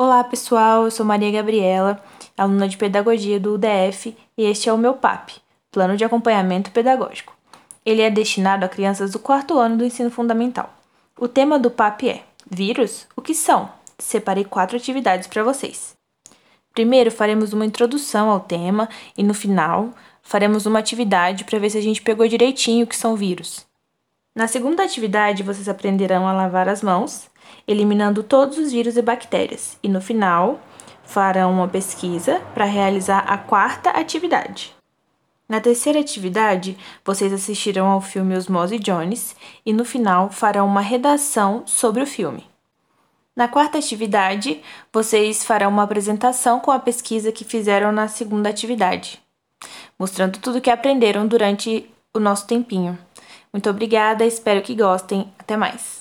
Olá pessoal, eu sou Maria Gabriela, aluna de Pedagogia do UDF e este é o meu PAP, Plano de Acompanhamento Pedagógico. Ele é destinado a crianças do quarto ano do ensino fundamental. O tema do PAP é Vírus? O que são? Separei quatro atividades para vocês. Primeiro, faremos uma introdução ao tema e no final, faremos uma atividade para ver se a gente pegou direitinho o que são vírus. Na segunda atividade, vocês aprenderão a lavar as mãos, eliminando todos os vírus e bactérias, e no final, farão uma pesquisa para realizar a quarta atividade. Na terceira atividade, vocês assistirão ao filme Osmose Jones e no final farão uma redação sobre o filme. Na quarta atividade, vocês farão uma apresentação com a pesquisa que fizeram na segunda atividade, mostrando tudo o que aprenderam durante o nosso tempinho. Muito obrigada, espero que gostem. Até mais!